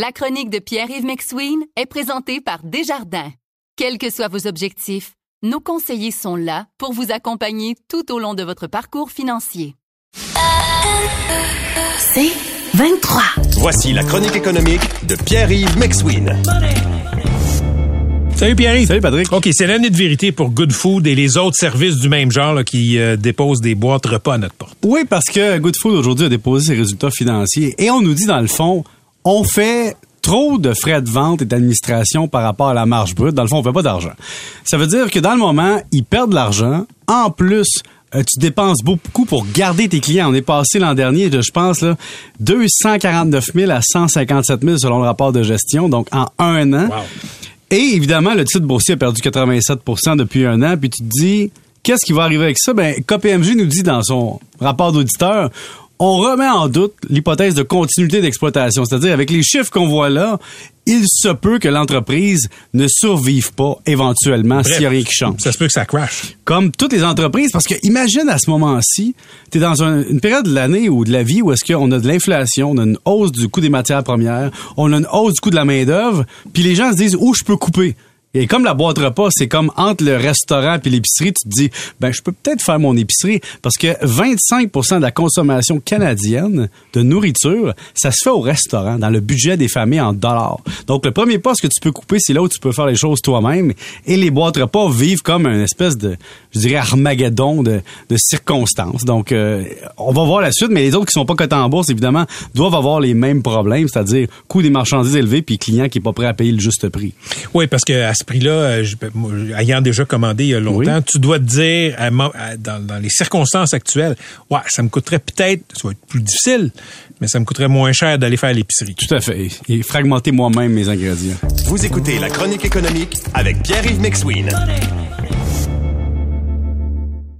La chronique de Pierre-Yves McSween est présentée par Desjardins. Quels que soient vos objectifs, nos conseillers sont là pour vous accompagner tout au long de votre parcours financier. C'est 23. Voici la chronique économique de Pierre-Yves McSween. Salut Pierre. Salut Patrick. OK, c'est l'année de vérité pour Good Food et les autres services du même genre là, qui euh, déposent des boîtes repas à notre porte. Oui, parce que Good Food aujourd'hui a déposé ses résultats financiers et on nous dit dans le fond, on fait trop de frais de vente et d'administration par rapport à la marge brute. Dans le fond, on fait pas d'argent. Ça veut dire que dans le moment, ils perdent de l'argent. En plus, euh, tu dépenses beaucoup pour garder tes clients. On est passé l'an dernier de, je pense, là, 249 000 à 157 000 selon le rapport de gestion, donc en un an. Wow. Et évidemment, le titre boursier a perdu 87% depuis un an. Puis tu te dis, qu'est-ce qui va arriver avec ça? Ben, KPMG nous dit dans son rapport d'auditeur, on remet en doute l'hypothèse de continuité d'exploitation. C'est-à-dire, avec les chiffres qu'on voit là, il se peut que l'entreprise ne survive pas éventuellement s'il n'y a rien qui change. Ça se peut que ça crash. Comme toutes les entreprises, parce que imagine à ce moment-ci, tu es dans un- une période de l'année ou de la vie où est-ce qu'on a de l'inflation, on a une hausse du coût des matières premières, on a une hausse du coût de la main-d'œuvre, puis les gens se disent où je peux couper? Et comme la boîte repas, c'est comme entre le restaurant puis l'épicerie, tu te dis, ben je peux peut-être faire mon épicerie parce que 25% de la consommation canadienne de nourriture, ça se fait au restaurant, dans le budget des familles en dollars. Donc le premier poste que tu peux couper, c'est là où tu peux faire les choses toi-même. Et les boîtes repas vivent comme une espèce de, je dirais, armageddon de, de circonstances. Donc euh, on va voir la suite, mais les autres qui sont pas cotés en bourse, évidemment, doivent avoir les mêmes problèmes, c'est-à-dire coût des marchandises élevé puis client qui est pas prêt à payer le juste prix. Oui, parce que ce prix-là, euh, ayant déjà commandé il y a longtemps, Oui. tu dois te dire, à à- dans, dans les circonstances actuelles, ouais, ça me coûterait peut-être, ça va être plus difficile, mais ça me coûterait moins cher d'aller faire l'épicerie. Tout à fait. Et fragmenter moi-même mes ingrédients. Vous écoutez la chronique économique avec Pierre-Yves McSween.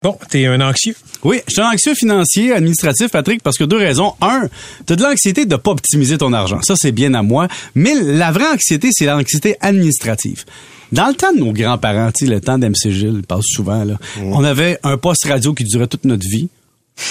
Bon, t'es un anxieux. Oui, je suis un anxieux financier, administratif, Patrick, parce que deux raisons. Un, t'as de l'anxiété de pas optimiser ton argent. Ça, c'est bien à moi. Mais la vraie anxiété, c'est l'anxiété administrative. Dans le temps de nos grands-parents, tu sais, le temps d'MC Gilles, il passe souvent, là, on avait un poste radio qui durait toute notre vie.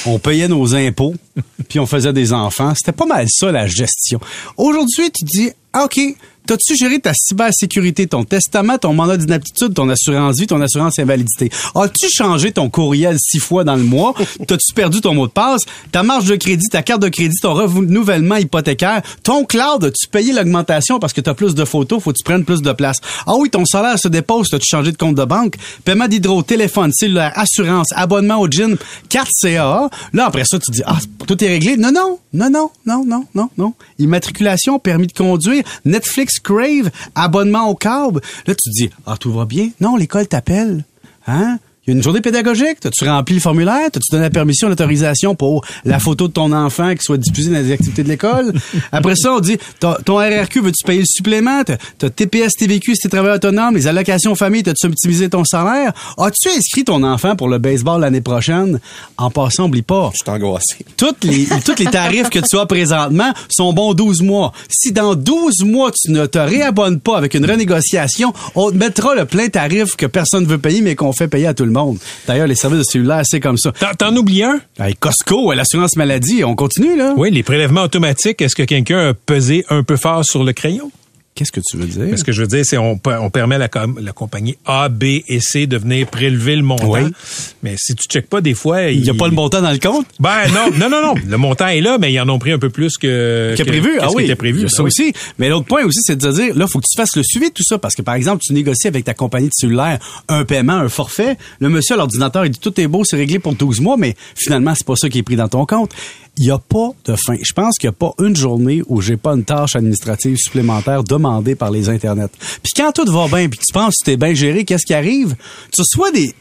On payait nos impôts, puis on faisait des enfants. C'était pas mal ça, la gestion. Aujourd'hui, tu te dis, ah, OK, T'as-tu géré ta cybersécurité, ton testament, ton mandat d'inaptitude, ton assurance vie, ton assurance invalidité? As-tu changé ton courriel six fois dans le mois? T'as-tu perdu ton mot de passe? Ta marge de crédit, ta carte de crédit, ton renouvellement hypothécaire, ton cloud, as-tu payé l'augmentation parce que t'as plus de photos, faut que tu prennes plus de place? Ah oui, ton salaire se dépose, t'as-tu changé de compte de banque? Paiement d'hydro, téléphone, cellulaire, assurance, abonnement au gym, carte CAA. Là, après ça, tu dis, ah, tout est réglé. Non, non, non, non, non, non, non, non. Immatriculation, permis de conduire, Netflix, Crave, abonnement au câble. Là, tu te dis, ah, tout va bien. Non, l'école t'appelle. Hein? Il y a une journée pédagogique. T'as-tu rempli le formulaire? T'as-tu donné la permission, l'autorisation pour la photo de ton enfant qui soit diffusée dans les activités de l'école? Après ça, on dit, ton RRQ, veux-tu payer le supplément? T'as TPS, TVQ si t'es travailleur autonome, les allocations famille, t'as-tu optimisé ton salaire? As-tu inscrit ton enfant pour le baseball l'année prochaine? En passant, oublie pas. Je suis angoissé. Toutes les, tous les tarifs que tu as présentement sont bons 12 mois. Si dans 12 mois, tu ne te réabonnes pas avec une renégociation, on te mettra le plein tarif que personne ne veut payer, mais qu'on fait payer à tout le monde. D'ailleurs, les services de cellulaire, c'est comme ça. T'en- T'en oublies un? Hey, Costco, l'assurance maladie, on continue, là? Oui, les prélèvements automatiques. Est-ce que quelqu'un a pesé un peu fort sur le crayon? Qu'est-ce que tu veux dire? Ce que je veux dire, c'est on, on permet à la, la compagnie A, B et C de venir prélever le montant. Oui. Mais si tu checkes pas des fois, Il n'y a pas le montant dans le compte? Ben non, non, non, non. Le montant est là, mais ils en ont pris un peu plus que qui que- prévu. Ah qui oui, était prévu. Ben ça oui. aussi. Mais l'autre point aussi, c'est de dire, là, faut que tu fasses le suivi de tout ça. Parce que, par exemple, tu négocies avec ta compagnie de cellulaire un paiement, un forfait. Le monsieur à l'ordinateur, il dit, tout est beau, c'est réglé pour 12 mois, mais finalement, c'est pas ça qui est pris dans ton compte. Il n'y a pas de fin. Je pense qu'il n'y a pas une journée où j'ai pas une tâche administrative supplémentaire demandée par les Internets. Puis quand tout va bien, puis tu penses que tu t'es bien géré, qu'est-ce qui arrive? Tu reçois des,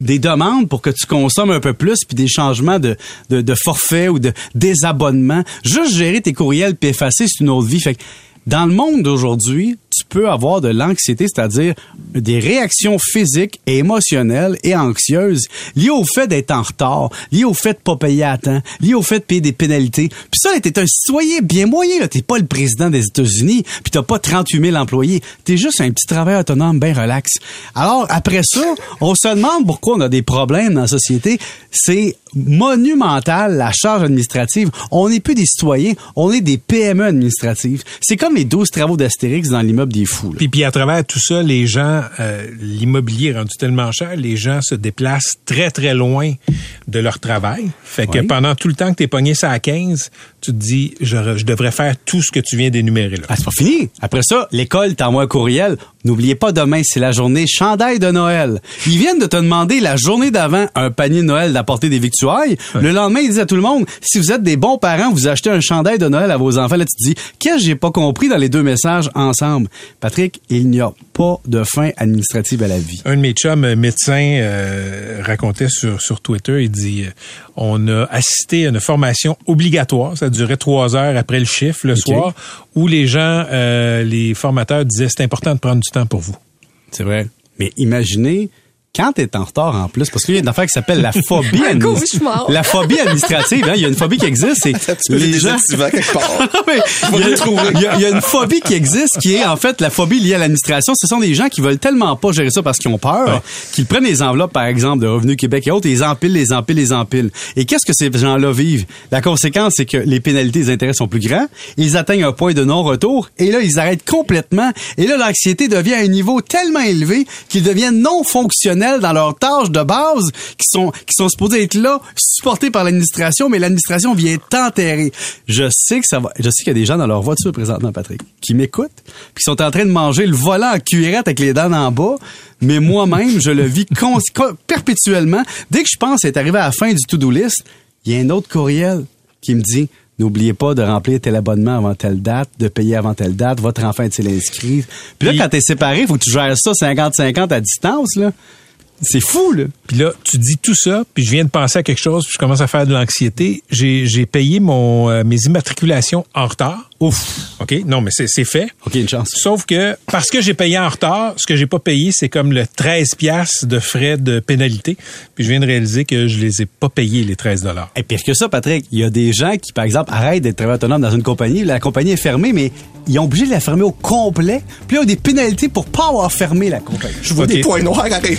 des demandes pour que tu consommes un peu plus, puis des changements de, de, de forfait ou de désabonnement. Juste gérer tes courriels puis effacer, c'est une autre vie. Fait que dans le monde d'aujourd'hui, tu peux avoir de l'anxiété, c'est-à-dire des réactions physiques et émotionnelles et anxieuses liées au fait d'être en retard, liées au fait de pas payer à temps, liées au fait de payer des pénalités. Puis ça, t'es un citoyen bien moyen. T'es pas le président des États-Unis, puis t'as pas 38 000 employés. T'es juste un petit travailleur autonome bien relax. Alors, après ça, on se demande pourquoi on a des problèmes dans la société. C'est monumental, la charge administrative. On n'est plus des citoyens, on est des PME administratives. C'est comme les 12 travaux d'Astérix dans l'immeuble des fous. Puis, puis à travers tout ça, les gens, euh, l'immobilier est rendu tellement cher, les gens se déplacent très, très loin de leur travail. Fait que Oui. pendant tout le temps que t'es pogné ça à 15, tu te dis, je, je devrais faire tout ce que tu viens d'énumérer là. Ah, c'est pas fini. Après ça, l'école t'envoie un courriel. N'oubliez pas, demain, c'est la journée chandail de Noël. Ils viennent de te demander la journée d'avant un panier de Noël d'apporter des victuailles. Le lendemain, ils disent à tout le monde, si vous êtes des bons parents, vous achetez un chandail de Noël à vos enfants. Là, tu te dis, qu'est-ce que j'ai pas compris? Dans les deux messages ensemble? Patrick, il n'y a pas de fin administrative à la vie. Un de mes chums euh, médecins euh, racontait sur, sur Twitter, il dit, euh, on a assisté à une formation obligatoire, ça durait trois heures après le chiffre le soir, où les gens, euh, les formateurs disaient, c'est important de prendre du temps pour vous. C'est vrai. Mais imaginez, quand t'es en retard en plus, parce qu'il y a une affaire qui s'appelle la phobie administrative. La phobie administrative, hein, il y a une phobie qui existe, c'est les gens. quelque part. Il, y a, il y a- il y a une phobie qui existe qui est en fait la phobie liée à l'administration. Ce sont des gens qui veulent tellement pas gérer ça parce qu'ils ont peur qu'ils prennent les enveloppes, par exemple, de Revenu Québec et autres, et ils empilent, les empilent, les empilent. Et qu'est-ce que ces gens-là vivent? La conséquence, c'est que les pénalités, les intérêts sont plus grands, ils atteignent un point de non-retour, et là, ils arrêtent complètement, et là, l'anxiété devient à un niveau tellement élevé qu'ils deviennent non fonctionnels dans leurs tâches de base qui sont, qui sont supposées être là, supportées par l'administration, mais l'administration vient t'enterrer. Je sais que ça va, je sais qu'il y a des gens dans leur voiture présentement, Patrick, qui m'écoutent, puis qui sont en train de manger le volant en cuirette avec les dents en bas, mais moi-même, je le vis perpétuellement. Dès que je pense être arrivé à la fin du to-do list, il y a un autre courriel qui me dit N'oubliez pas de remplir tel abonnement avant telle date, de payer avant telle date, votre enfant est-il inscrit? Puis là, quand t'es séparé, il faut que tu gères ça 50-50 à distance, là. C'est fou, là. Puis là, tu dis tout ça, puis je viens de penser à quelque chose, puis je commence à faire de l'anxiété. J'ai j'ai payé mon euh, mes immatriculations en retard. Ouf. OK? Non, mais c'est c'est fait. OK, une chance. Sauf que parce que j'ai payé en retard, ce que j'ai pas payé, c'est comme le 13 piastres de frais de pénalité. Puis je viens de réaliser que je les ai pas payés, les 13 dollars. Et pire que ça, Patrick, il y a des gens qui, par exemple, arrêtent d'être travailleurs autonomes dans une compagnie. La compagnie est fermée, mais ils ont obligé de la fermer au complet. Puis là, il y a des pénalités pour pas avoir fermé la compagnie. Je vois des points noirs arrêtés.